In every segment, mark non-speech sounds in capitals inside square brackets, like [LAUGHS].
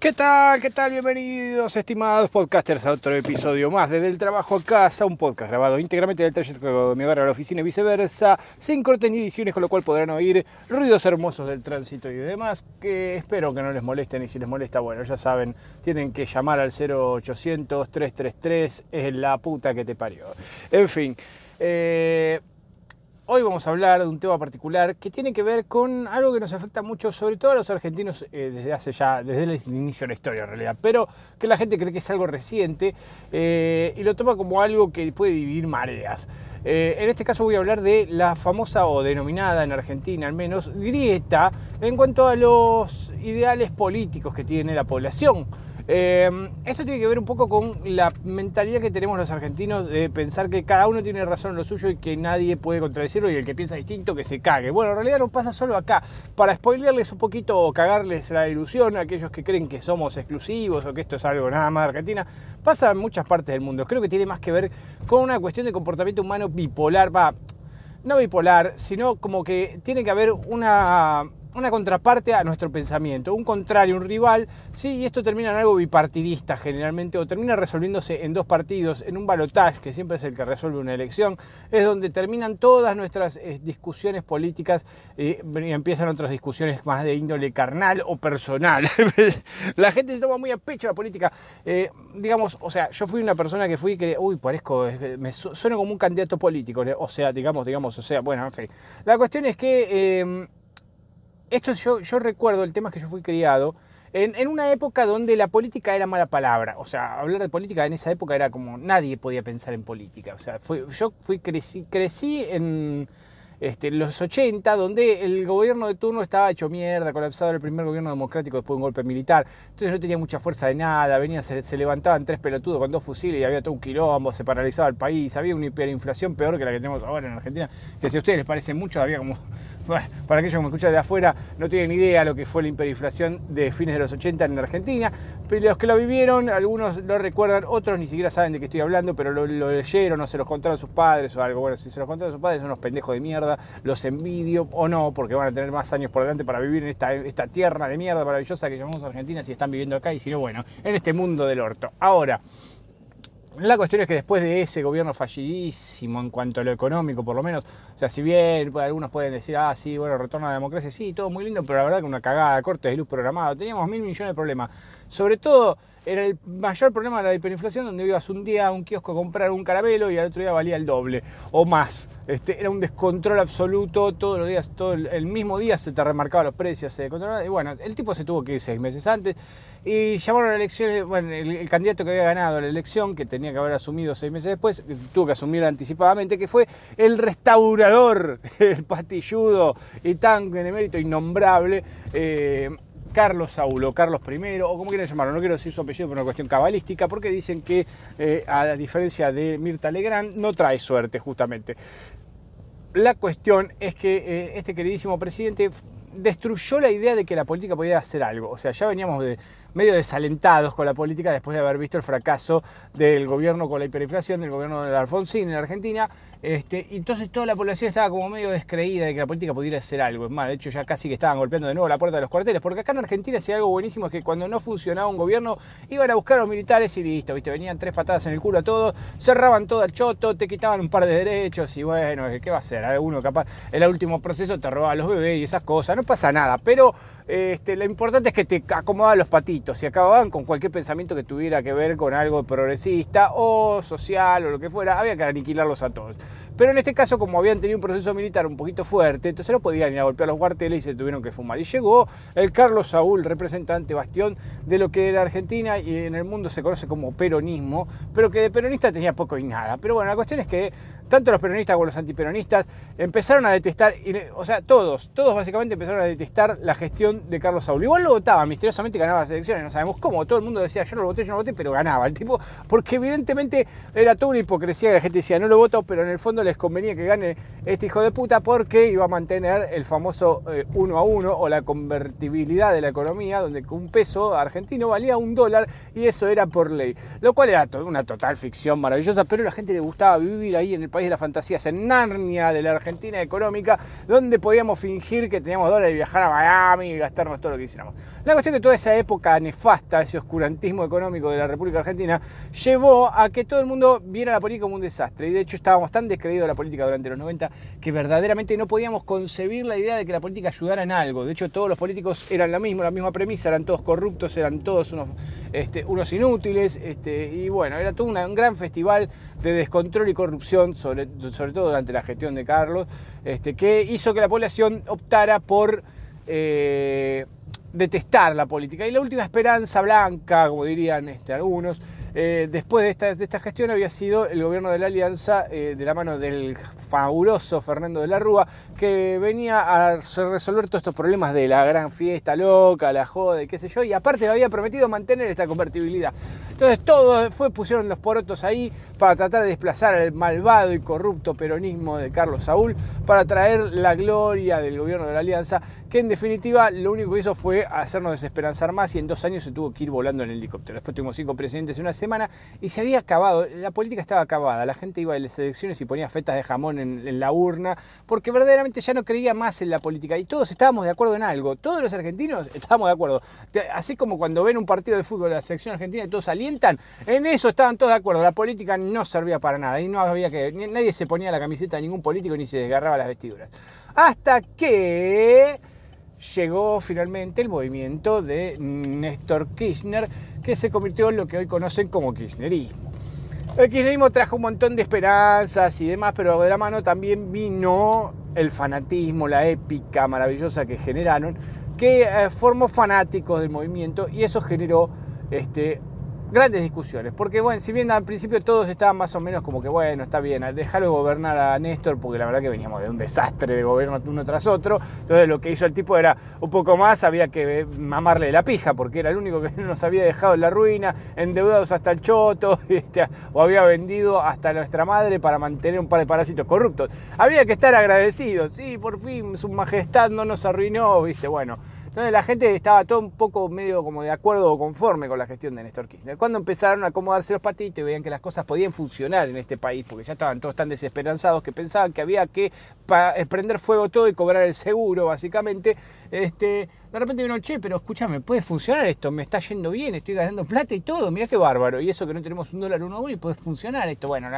¿Qué tal? ¿Qué tal? Bienvenidos, estimados podcasters, a otro episodio más desde el trabajo a casa, un podcast grabado íntegramente del trayecto de mi hogar a la oficina y viceversa, sin cortes ni ediciones, con lo cual podrán oír ruidos hermosos del tránsito y demás, que espero que no les molesten y si les molesta, bueno, ya saben, tienen que llamar al 0800-333, es la puta que te parió. En fin, eh, Hoy vamos a hablar de un tema particular que tiene que ver con algo que nos afecta mucho, sobre todo a los argentinos eh, desde hace ya, desde el inicio de la historia en realidad, pero que la gente cree que es algo reciente eh, y lo toma como algo que puede dividir mareas. Eh, en este caso voy a hablar de la famosa o denominada en Argentina al menos grieta en cuanto a los ideales políticos que tiene la población. Eh, esto tiene que ver un poco con la mentalidad que tenemos los argentinos de pensar que cada uno tiene razón en lo suyo y que nadie puede contradecirlo y el que piensa distinto que se cague. Bueno, en realidad no pasa solo acá. Para spoilearles un poquito o cagarles la ilusión a aquellos que creen que somos exclusivos o que esto es algo nada más de Argentina, pasa en muchas partes del mundo. Creo que tiene más que ver con una cuestión de comportamiento humano bipolar, va, no bipolar, sino como que tiene que haber una una contraparte a nuestro pensamiento, un contrario, un rival, sí, y esto termina en algo bipartidista generalmente, o termina resolviéndose en dos partidos, en un balotaje, que siempre es el que resuelve una elección, es donde terminan todas nuestras eh, discusiones políticas eh, y empiezan otras discusiones más de índole carnal o personal. [LAUGHS] la gente se toma muy a pecho la política. Eh, digamos, o sea, yo fui una persona que fui que, uy, parezco, me sueno como un candidato político, o sea, digamos, digamos, o sea, bueno, en fin. La cuestión es que esto yo, recuerdo el tema que yo fui criado en, una época donde la política era mala palabra. O sea, hablar de política en esa época era como nadie podía pensar en política. O sea, yo fui, crecí, crecí en este, los 80, donde el gobierno de turno estaba hecho mierda, colapsado el primer gobierno democrático después de un golpe militar. Entonces no tenía mucha fuerza de nada, venía, se, se, levantaban tres pelotudos con dos fusiles y había todo un quilombo, se paralizaba el país, había una hiperinflación peor que la que tenemos ahora en Argentina, que si a ustedes les parece mucho, había como para aquellos que me escuchan de afuera, no tienen idea lo que fue la hiperinflación de fines de los 80 en Argentina. Pero los que lo vivieron, algunos lo recuerdan, otros ni siquiera saben de qué estoy hablando, pero lo, leyeron o se los contaron sus padres o algo. Bueno, si se los contaron sus padres son unos pendejos de mierda, los envidio o no, porque van a tener más años por delante para vivir en esta, esta tierra de mierda maravillosa que llamamos Argentina si están viviendo acá y si no, bueno, en este mundo del orto. Ahora, la cuestión es que después de ese gobierno fallidísimo en cuanto a lo económico, por lo menos, o sea, si bien pues, algunos pueden decir, ah, sí, bueno, retorno a la democracia, sí, todo muy lindo, pero la verdad que una cagada, cortes de luz programado, teníamos mil millones de problemas. Sobre todo, era el mayor problema de la hiperinflación, donde ibas un día a un kiosco a comprar un caramelo y al otro día valía el doble o más. Este, era un descontrol absoluto, todos los días, todo el, mismo día se te remarcaban los precios, se descontrolaba. Y bueno, el tipo se tuvo que ir seis meses antes y llamaron a la elección, bueno, el, candidato que había ganado la elección, que tenía que haber asumido seis meses después, tuvo que asumir anticipadamente, que fue el restaurador, [LAUGHS] el pastilludo y tan benemérito innombrable. Eh, Carlos Saulo, Carlos I, o como quieran llamarlo, no quiero decir su apellido por una cuestión cabalística, porque dicen que, eh, a diferencia de Mirta Legrand, no trae suerte justamente. La cuestión es que eh, este queridísimo presidente destruyó la idea de que la política podía hacer algo. O sea, ya veníamos medio desalentados con la política después de haber visto el fracaso del gobierno con la hiperinflación, del gobierno de Alfonsín en Argentina. Este, entonces toda la población estaba como medio descreída de que la política pudiera hacer algo. Es más, de hecho ya casi que estaban golpeando de nuevo la puerta de los cuarteles, porque acá en Argentina hacía algo buenísimo es que cuando no funcionaba un gobierno iban a buscar a los militares y listo, ¿viste? venían tres patadas en el culo a todos, cerraban todo el choto, te quitaban un par de derechos y bueno, ¿qué va a hacer? Uno capaz, en el último proceso te robaba a los bebés y esas cosas, no pasa nada, pero este, lo importante es que te acomodaban los patitos y acababan con cualquier pensamiento que tuviera que ver con algo progresista o social o lo que fuera, había que aniquilarlos a todos. Pero en este caso, como habían tenido un proceso militar un poquito fuerte, entonces no podían ir a golpear los cuarteles y se tuvieron que fumar. Y llegó el Carlos Saúl, representante bastión de lo que era Argentina y en el mundo se conoce como peronismo, pero que de peronista tenía poco y nada. Pero bueno, la cuestión es que tanto los peronistas como los antiperonistas empezaron a detestar, o sea, todos, todos básicamente empezaron a detestar la gestión de Carlos Saúl. Igual lo votaban, misteriosamente ganaba las elecciones, no sabemos cómo, todo el mundo decía yo no lo voté, yo no lo voté, pero ganaba el tipo, porque evidentemente era toda una hipocresía la gente decía no lo voto, pero en el fondo le les convenía que gane este hijo de puta porque iba a mantener el famoso eh, uno a uno o la convertibilidad de la economía, donde un peso argentino valía un dólar y eso era por ley. Lo cual era una total ficción maravillosa, pero a la gente le gustaba vivir ahí en el país de las fantasías, en Narnia de la Argentina económica, donde podíamos fingir que teníamos dólares y viajar a Miami y gastarnos todo lo que hiciéramos. La cuestión es que toda esa época nefasta, ese oscurantismo económico de la República Argentina, llevó a que todo el mundo viera la política como un desastre. Y de hecho estábamos tan descreídos de la política durante los 90 que verdaderamente no podíamos concebir la idea de que la política ayudara en algo. De hecho, todos los políticos eran la misma, la misma premisa, eran todos corruptos, eran todos unos, este, unos inútiles. Este, y bueno, era todo un gran festival de descontrol y corrupción, sobre, sobre todo durante la gestión de Carlos, este, que hizo que la población optara por... Eh, detestar la política. Y la última esperanza blanca, como dirían este, algunos, eh, después de esta, gestión había sido el gobierno de la Alianza eh, de la mano del fabuloso Fernando de la Rúa, que venía a resolver todos estos problemas de la gran fiesta loca, la joda y qué sé yo, y aparte había prometido mantener esta convertibilidad. Entonces todo fue, pusieron los porotos ahí para tratar de desplazar al malvado y corrupto peronismo de Carlos Saúl, para traer la gloria del gobierno de la Alianza, que en definitiva lo único que hizo fue hacernos desesperanzar más y en dos años se tuvo que ir volando en el helicóptero. Después tuvimos cinco presidentes en una semana y se había acabado, la política estaba acabada, la gente iba a las elecciones y ponía fetas de jamón en, la urna, porque verdaderamente ya no creía más en la política y todos estábamos de acuerdo en algo, todos los argentinos estábamos de acuerdo, así como cuando ven un partido de fútbol de la selección argentina y todos alientan, en eso estaban todos de acuerdo, la política no servía para nada y no había que, nadie se ponía la camiseta de ningún político ni se desgarraba las vestiduras. Hasta que llegó finalmente el movimiento de Néstor Kirchner, que se convirtió en lo que hoy conocen como kirchnerismo. El kirchnerismo trajo un montón de esperanzas y demás, pero de la mano también vino el fanatismo, la épica maravillosa que generaron, que eh, formó fanáticos del movimiento y eso generó este, grandes discusiones, porque bueno, si bien al principio todos estaban más o menos como que bueno, está bien, dejarlo gobernar a Néstor, porque la verdad que veníamos de un desastre de gobierno uno tras otro, entonces lo que hizo el tipo era un poco más, había que mamarle la pija, porque era el único que [LAUGHS] nos había dejado en la ruina, endeudados hasta el choto, [LAUGHS] o había vendido hasta nuestra madre para mantener un par de parásitos corruptos. Había que estar agradecidos, sí, por fin su majestad no nos arruinó, viste, bueno. Entonces la gente estaba todo un poco medio como de acuerdo o conforme con la gestión de Néstor Kirchner. Cuando empezaron a acomodarse los patitos y veían que las cosas podían funcionar en este país, porque ya estaban todos tan desesperanzados que pensaban que había que eh, prender fuego todo y cobrar el seguro, básicamente, este, de repente vino, che, pero escúchame, puede funcionar esto, me está yendo bien, estoy ganando plata y todo, mirá qué bárbaro. Y eso que no tenemos un dólar uno a uno y puede funcionar esto. Bueno,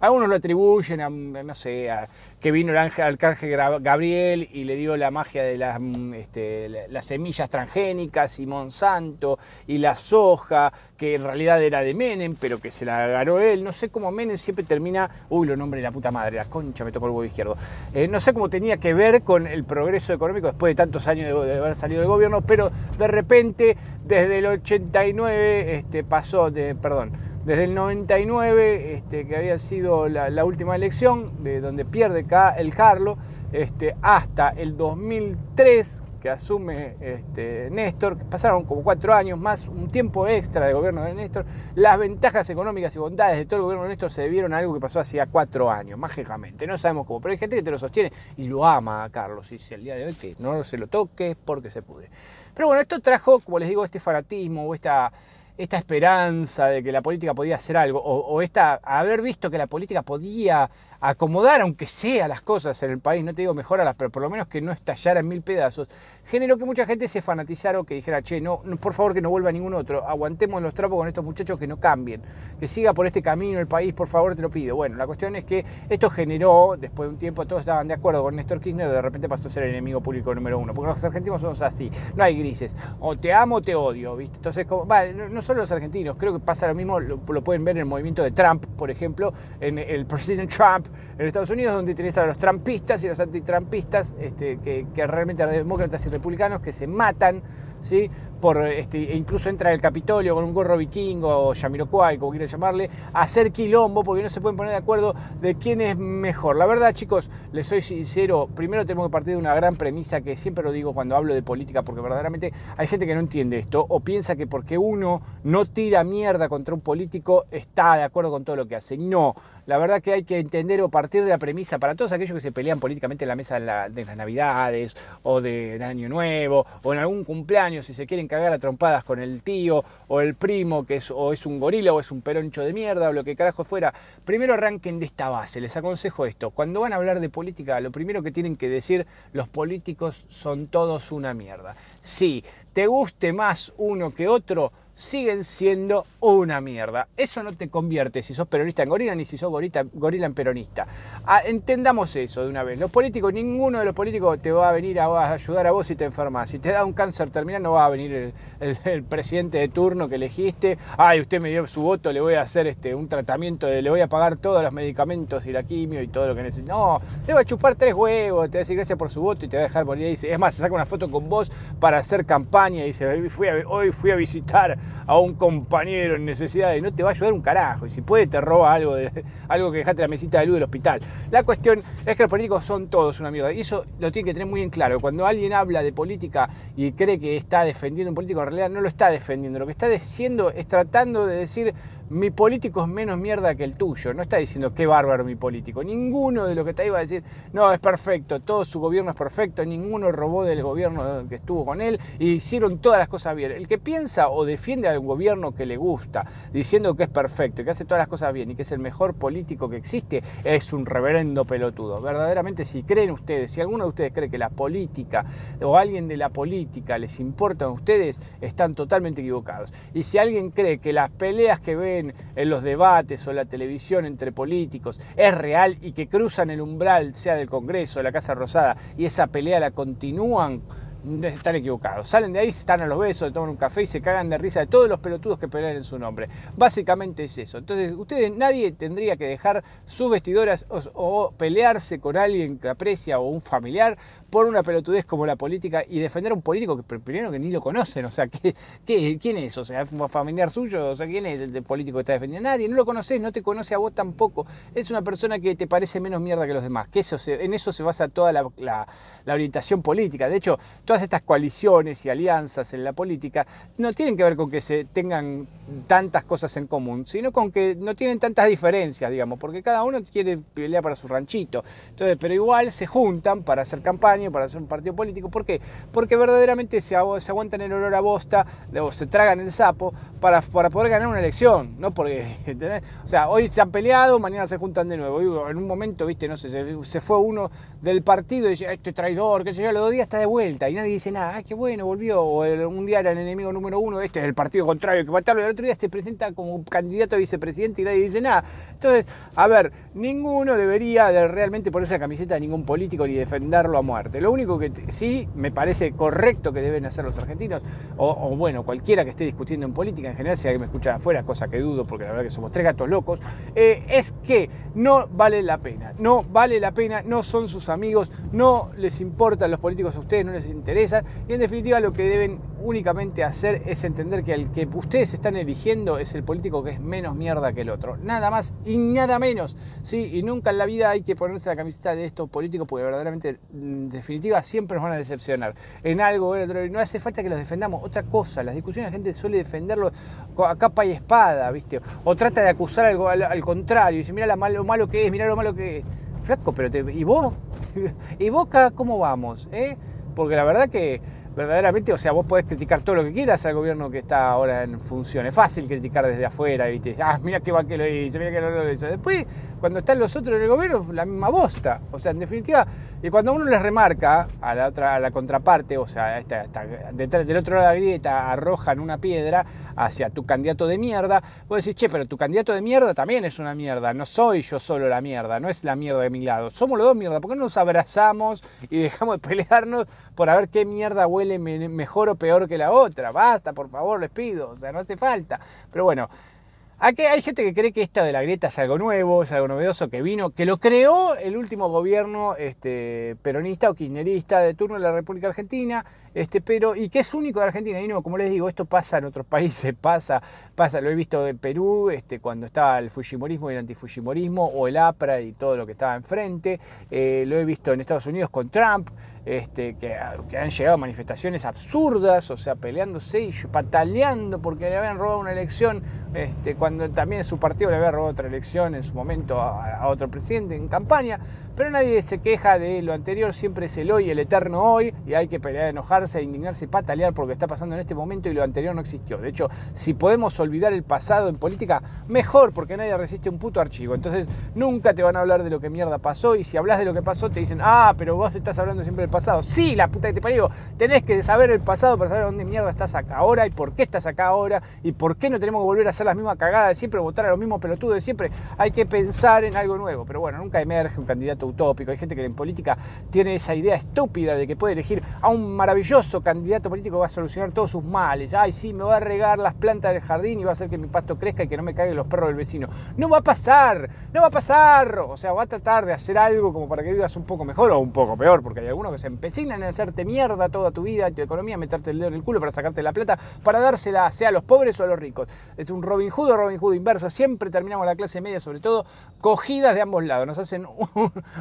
algunos lo atribuyen a, no sé, a que vino el ángel, arcángel Gabriel y le dio la magia de las, mm, este, las semillas transgénicas y Monsanto y la soja, que en realidad era de Menem, pero que se la ganó él. No sé cómo Menem siempre termina, uy, lo nombre de la puta madre, la concha me tocó el huevo izquierdo. Eh, no sé cómo tenía que ver con el progreso económico después de tantos años de haber salido del gobierno, pero de repente desde el 89 este, pasó, de, perdón, desde el 99, este, que había sido la, última elección, de donde pierde el Carlos, este, hasta el 2003, que asume este, Néstor, pasaron como cuatro años más, un tiempo extra de gobierno de Néstor, las ventajas económicas y bondades de todo el gobierno de Néstor se debieron a algo que pasó hacía cuatro años, mágicamente, no sabemos cómo, pero hay gente que te lo sostiene y lo ama a Carlos, y si el día de hoy que no se lo toque porque se pude. Pero bueno, esto trajo, como les digo, este fanatismo o esta esta esperanza de que la política podía hacer algo, o, o, esta, haber visto que la política podía acomodar, aunque sea las cosas en el país, no te digo mejorarlas, pero por lo menos que no estallara en mil pedazos, generó que mucha gente se fanatizara que dijera, che, no, por favor que no vuelva ningún otro, aguantemos los trapos con estos muchachos que no cambien, que siga por este camino el país, por favor te lo pido. Bueno, la cuestión es que esto generó, después de un tiempo todos estaban de acuerdo con Néstor Kirchner, de repente pasó a ser el enemigo público número uno, porque los argentinos somos así, no hay grises, o te amo o te odio, ¿viste? Entonces, como, no solo los argentinos, creo que pasa lo mismo, lo, lo pueden ver en el movimiento de Trump, por ejemplo, en el presidente Trump, en Estados Unidos, donde tienes a los trampistas y los antitrampistas, este, que, que realmente eran demócratas y republicanos, que se matan, ¿sí? Por, este, e incluso entra el Capitolio con un gorro vikingo o Yamiroquai, como quieran llamarle, a hacer quilombo porque no se pueden poner de acuerdo de quién es mejor. La verdad, chicos, les soy sincero, primero tenemos que partir de una gran premisa que siempre lo digo cuando hablo de política, porque verdaderamente hay gente que no entiende esto o piensa que porque uno no tira mierda contra un político, está de acuerdo con todo lo que hace. No, la verdad que hay que entender partir de la premisa para todos aquellos que se pelean políticamente en la mesa de, las Navidades o de, Año Nuevo o en algún cumpleaños, si se quieren cagar a trompadas con el tío o el primo que es, o es un gorila o es un peroncho de mierda o lo que carajo fuera, primero arranquen de esta base. Les aconsejo esto. Cuando van a hablar de política, lo primero que tienen que decir, los políticos son todos una mierda. Sí, te guste más uno que otro, siguen siendo una mierda. Eso no te convierte si sos peronista en gorila ni si sos gorila, en peronista. Ah, entendamos eso de una vez. Los políticos, ninguno de los políticos te va a venir a, ayudar a vos si te enfermas. Si te da un cáncer terminal no va a venir el, presidente de turno que elegiste. Ay, usted me dio su voto, le voy a hacer este, un tratamiento, le voy a pagar todos los medicamentos y la quimio y todo lo que necesite. No, te va a chupar tres huevos, te va a decir gracias por su voto y te va a dejar morir. Y dice, es más, se saca una foto con vos para hacer campaña y dice, hoy fui a visitar a un compañero en necesidad y no te va a ayudar un carajo. Y si puede, te roba algo, de, algo que dejaste la mesita de luz del hospital. La cuestión es que los políticos son todos una mierda. Y eso lo tiene que tener muy en claro. Cuando alguien habla de política y cree que está defendiendo un político, en realidad no lo está defendiendo. Lo que está diciendo es tratando de decir mi político es menos mierda que el tuyo. No está diciendo qué bárbaro mi político. Ninguno de los que ahí va a decir, no, es perfecto, todo su gobierno es perfecto, ninguno robó del gobierno que estuvo con él y hicieron todas las cosas bien. El que piensa o defiende al gobierno que le gusta, diciendo que es perfecto, que hace todas las cosas bien y que es el mejor político que existe, es un reverendo pelotudo. Verdaderamente, si creen ustedes, si alguno de ustedes cree que la política o alguien de la política les importa a ustedes, están totalmente equivocados. Y si alguien cree que las peleas que en los debates o la televisión entre políticos es real y que cruzan el umbral, sea del Congreso, o la Casa Rosada, y esa pelea la continúan, están equivocados. Salen de ahí, están a los besos, toman un café y se cagan de risa de todos los pelotudos que pelean en su nombre. Básicamente es eso. Entonces, ustedes, nadie tendría que dejar sus vestidoras o pelearse con alguien que aprecia o un familiar por una pelotudez como la política y defender a un político que primero que ni lo conocen, o sea, ¿qué, quién es? O sea, un familiar suyo? O sea, ¿quién es el político que está defendiendo? Nadie, no lo conoces, no te conoce a vos tampoco. Es una persona que te parece menos mierda que los demás, que eso en eso se basa toda la, la orientación política. De hecho, todas estas coaliciones y alianzas en la política no tienen que ver con que se tengan tantas cosas en común, sino con que no tienen tantas diferencias, digamos, porque cada uno quiere pelear para su ranchito. Entonces, pero igual se juntan para hacer campaña para hacer un partido político. ¿Por qué? Porque verdaderamente se, aguantan el olor a bosta o se tragan el sapo para, para poder ganar una elección. No porque, [LAUGHS] O sea, hoy se han peleado, mañana se juntan de nuevo. en un momento, viste, no sé, se, fue uno del partido y dice, este traidor, que sé yo, los dos días está de vuelta y nadie dice nada. Ah, qué bueno, volvió. O un día era el enemigo número uno, este es el partido contrario, que matarlo. El otro día se presenta como candidato a vicepresidente y nadie dice nada. Entonces, a ver, ninguno debería de realmente ponerse la camiseta de ningún político ni defenderlo a muerte. Lo único que sí me parece correcto que deben hacer los argentinos, o, bueno, cualquiera que esté discutiendo en política en general, si alguien me escucha afuera, cosa que dudo porque la verdad que somos tres gatos locos, eh, es que no vale la pena, no vale la pena, no son sus amigos, no les importan los políticos a ustedes, no les y en definitiva lo que deben únicamente hacer es entender que el que ustedes están eligiendo es el político que es menos mierda que el otro. Nada más y nada menos. ¿sí? Y nunca en la vida hay que ponerse la camiseta de estos políticos porque verdaderamente, en definitiva, siempre nos van a decepcionar. En algo no hace falta que los defendamos. Otra cosa, las discusiones la gente suele defenderlo a capa y espada, ¿viste? O trata de acusar algo al, contrario y dice, mira lo malo que es, mira lo malo que es. Flaco, pero te, ¿y vos? [LAUGHS] ¿Y vos cómo vamos? Eh? Porque la verdad que verdaderamente, o sea, vos podés criticar todo lo que quieras al gobierno que está ahora en función. Es fácil criticar desde afuera, ¿viste? Ah, mira qué va que lo hizo, mira que no lo hizo. Después, cuando están los otros en el gobierno, la misma bosta. O sea, en definitiva, y cuando uno les remarca a la otra, a la contraparte, o sea, esta, detrás, del otro lado de la grieta arrojan una piedra hacia tu candidato de mierda, vos decís, che, pero tu candidato de mierda también es una mierda. No soy yo solo la mierda, no es la mierda de mi lado. Somos los dos mierda. ¿Por qué no nos abrazamos y dejamos de pelearnos por a ver qué mierda huele mejor o peor que la otra. Basta, por favor, les pido. O sea, no hace falta. Pero bueno, Aquí hay gente que cree que esto de la grieta es algo nuevo, es algo novedoso, que vino, que lo creó el último gobierno este, peronista o kirchnerista de turno de la República Argentina, este, pero, y que es único de Argentina. Y no, como les digo, esto pasa en otros [LAUGHS] países, pasa, pasa, lo he visto en Perú, este, cuando estaba el Fujimorismo y el antifujimorismo, o el APRA y todo lo que estaba enfrente, eh, lo he visto en Estados Unidos con Trump, este, que, han llegado manifestaciones absurdas, o sea, peleándose y pataleando porque le habían robado una elección, este, cuando también su partido le había robado otra elección en su momento a, a otro presidente en campaña. Pero nadie se queja de lo anterior, siempre es el hoy, el eterno hoy, y hay que pelear, enojarse, indignarse patalear por lo que está pasando en este momento y lo anterior no existió. De hecho, si podemos olvidar el pasado en política, mejor, porque nadie resiste un puto archivo. Entonces, nunca te van a hablar de lo que mierda pasó, y si hablas de lo que pasó, te dicen, ah, pero vos estás hablando siempre del pasado. Sí, la puta que te parió. Tenés que saber el pasado para saber dónde mierda estás acá ahora y por qué estás acá ahora y por qué no tenemos que volver a hacer las mismas cagadas de siempre, votar a los mismos pelotudos de siempre. Hay que pensar en algo nuevo. Pero bueno, nunca emerge un candidato utópico. Hay gente que en política tiene esa idea estúpida de que puede elegir a un maravilloso candidato político que va a solucionar todos sus males. Ay, sí, me va a regar las plantas del jardín y va a hacer que mi pasto crezca y que no me caigan los perros del vecino. No va a pasar, no va a pasar. O sea, va a tratar de hacer algo como para que vivas un poco mejor o un poco peor, porque hay algunos que se empecinan en hacerte mierda toda tu vida, tu economía, meterte el dedo en el culo para sacarte la plata, para dársela sea a los pobres o a los ricos. Es un Robin Hood o Robin Hood inverso. Siempre terminamos la clase media, sobre todo, cogidas de ambos lados. Nos hacen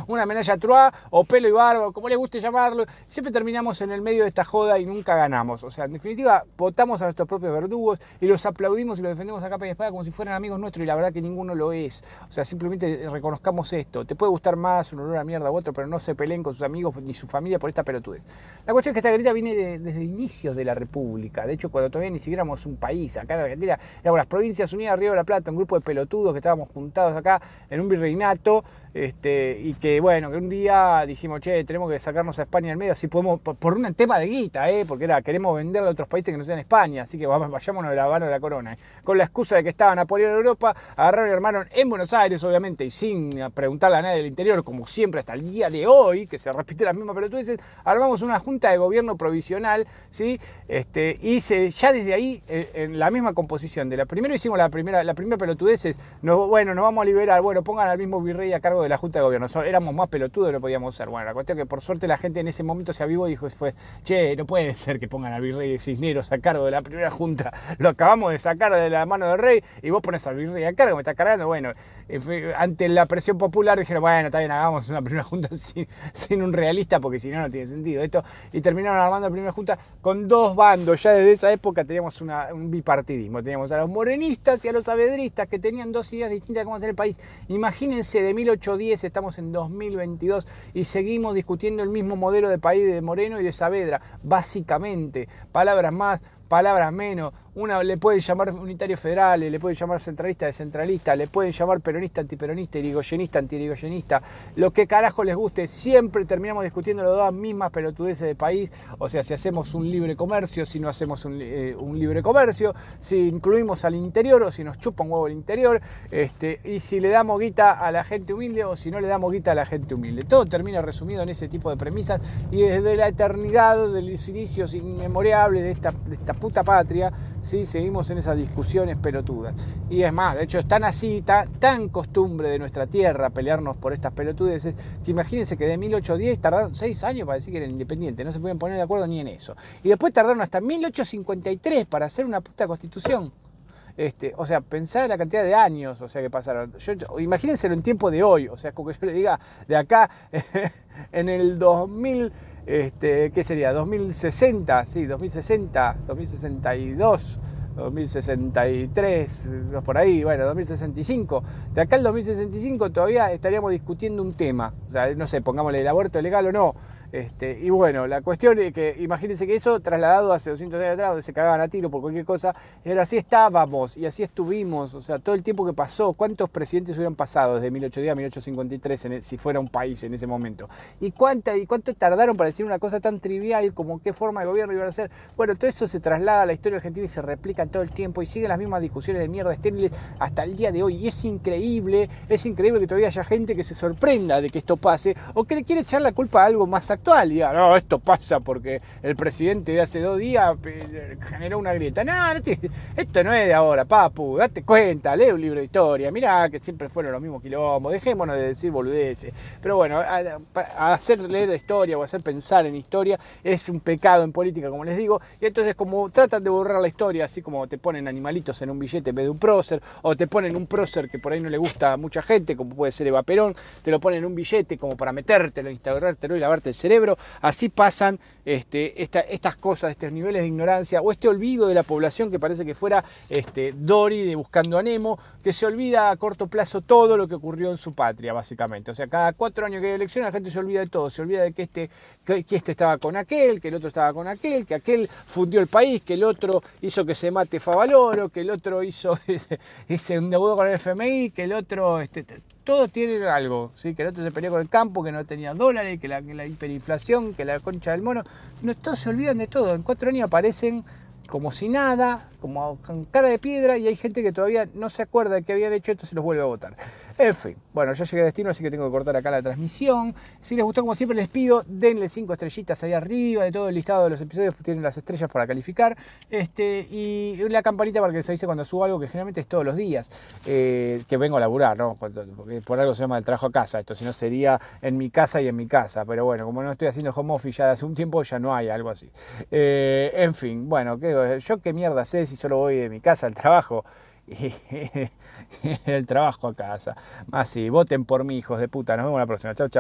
una menalla truá o pelo y barba, como les guste llamarlo. Siempre terminamos en el medio de esta joda y nunca ganamos. O sea, en definitiva, votamos a nuestros propios verdugos y los aplaudimos y los defendemos a capa y espada como si fueran amigos nuestros y la verdad que ninguno lo es. O sea, simplemente reconozcamos esto. Te puede gustar más un olor a mierda u otro, pero no se peleen con sus amigos ni su familia por esta pelotudez. La cuestión es que esta grita viene desde inicios de la República. De hecho, cuando todavía ni siquiera éramos un país, acá en Argentina éramos las Provincias Unidas Río de la Plata, un grupo de pelotudos que estábamos juntados acá en un virreinato este, y que bueno, que un día dijimos, che, tenemos que sacarnos a España en medio, así podemos, por, un tema de guita, ¿eh? porque era, queremos venderle a otros países que no sean España, así que vayámonos de la mano de la corona. ¿eh? Con la excusa de que estaba Napoleón en Europa, agarraron y armaron en Buenos Aires, obviamente, y sin preguntarle a nadie del interior, como siempre hasta el día de hoy, que se repite la misma dices armamos una junta de gobierno provisional, ¿sí? Este, y se, ya desde ahí, eh, en la misma composición de la primero hicimos la primera, la primera pelotudeces, no, bueno, nos vamos a liberar, bueno, pongan al mismo virrey a cargo de la Junta de Gobierno. éramos más pelotudos que podíamos ser. Bueno, la cuestión es que por suerte la gente en ese momento se avivó y dijo, fue, che, no puede ser que pongan al virrey de Cisneros a cargo de la primera Junta. Lo acabamos de sacar de la mano del rey y vos pones al virrey a cargo, me está cargando. Bueno, eh, ante la presión popular dijeron, bueno, está bien, hagamos una primera [LAUGHS] Junta sin, un realista porque si no, no tiene sentido esto. Y terminaron armando la primera Junta con dos bandos. Ya desde esa época teníamos un bipartidismo. Teníamos a los morenistas y a los sabedristas que tenían dos ideas distintas de cómo hacer el país. Imagínense de 1810 estamos en 2022 y seguimos discutiendo el mismo modelo de país de Moreno y de Saavedra, básicamente, palabras más, palabras menos, una le pueden llamar unitario federal, le pueden llamar centralista, descentralista, le pueden llamar peronista, antiperonista, irigoyenista, antiirigoyenista, lo que carajo les guste, siempre terminamos discutiendo las dos mismas pelotudeces de país, o sea, si hacemos un libre comercio, si no hacemos un, eh, libre comercio, si incluimos al interior o si nos chupa un huevo el interior, este, y si le damos guita a la gente humilde o si no le damos guita a la gente humilde. Todo termina resumido en ese tipo de premisas y desde la eternidad de los inicios inmemorables de esta, de esta puta patria, ¿sí? seguimos en esas discusiones pelotudas. Y es más, de hecho, es tan así, tan, costumbre de nuestra tierra pelearnos por estas pelotudeces, que imagínense que de 1810 tardaron 6 años para decir que eran independientes, no se pueden poner de acuerdo ni en eso. Y después tardaron hasta 1853 para hacer una puta constitución. Este, o sea, pensar la cantidad de años, o sea, que pasaron. Yo, imagínense en tiempo de hoy, o sea, como que yo le diga, de acá, [LAUGHS] en el 2000, este, ¿qué sería? 2060, sí, 2060, 2062. 2063, por ahí, bueno, 2065. De acá al 2065 todavía estaríamos discutiendo un tema. O sea, no sé, pongámosle el aborto legal o no. Este, y bueno, la cuestión es que imagínense que eso trasladado hace 200 años atrás, donde se cagaban a tiro por cualquier cosa, era así estábamos y así estuvimos, o sea, todo el tiempo que pasó, cuántos presidentes hubieran pasado desde 1810 a 1853 e, si fuera un país en ese momento, y, cuánta, y cuánto tardaron para decir una cosa tan trivial como qué forma de gobierno iban a ser. Bueno, todo eso se traslada a la historia argentina y se replica todo el tiempo y siguen las mismas discusiones de mierda estériles hasta el día de hoy. Y es increíble, es increíble que todavía haya gente que se sorprenda de que esto pase o que le quiere echar la culpa a algo más actual. Diga, no, esto pasa porque el presidente de hace dos días eh, generó una grieta. No, esto no es de ahora, papu, date cuenta, lee un libro de historia, mirá que siempre fueron los mismos quilombos, dejémonos de decir boludeces. Pero bueno, hacer leer historia o hacer pensar en historia es un pecado en política, como les digo, y entonces como tratan de borrar la historia, así como te ponen animalitos en un billete en vez de un prócer, o te ponen un prócer que por ahí no le gusta a mucha gente, como puede ser Eva Perón, te lo ponen en un billete como para metértelo, instaurártelo y lavarte el cerebro Así pasan este, estas cosas, estos niveles de ignorancia o este olvido de la población que parece que fuera este, Dory de Buscando a Nemo, que se olvida a corto plazo todo lo que ocurrió en su patria, básicamente. O sea, cada cuatro años que hay elecciones la gente se olvida de todo, se olvida de que este, que, este estaba con aquel, que el otro estaba con aquel, que aquel fundió el país, que el otro hizo que se mate Favaloro, que el otro hizo [LAUGHS] ese, un deudo con el FMI, que el otro... Este, todo tiene algo, ¿sí? que el otro se peleó con el campo, que no tenía dólares, que la, hiperinflación, que la concha del mono. No, todos se olvidan de todo. En cuatro años aparecen como si nada, como con cara de piedra, y hay gente que todavía no se acuerda de que habían hecho esto, se los vuelve a votar. En fin, bueno, ya llegué a destino, así que tengo que cortar acá la transmisión. Si les gustó, como siempre, les pido, denle cinco estrellitas ahí arriba de todo el listado de los episodios, tienen las estrellas para calificar. Este, y la campanita para que les avise cuando subo algo, que generalmente es todos los días, eh, que vengo a laburar, ¿no? Porque por algo se llama el trabajo a casa, esto si no sería en mi casa y en mi casa. Pero bueno, como no estoy haciendo home office ya de hace un tiempo, ya no hay algo así. Eh, en fin, bueno, yo qué mierda sé si solo voy de mi casa al trabajo [LAUGHS] el trabajo a casa. Si voten por mí, hijos de puta. Nos vemos la próxima. Chao, chao.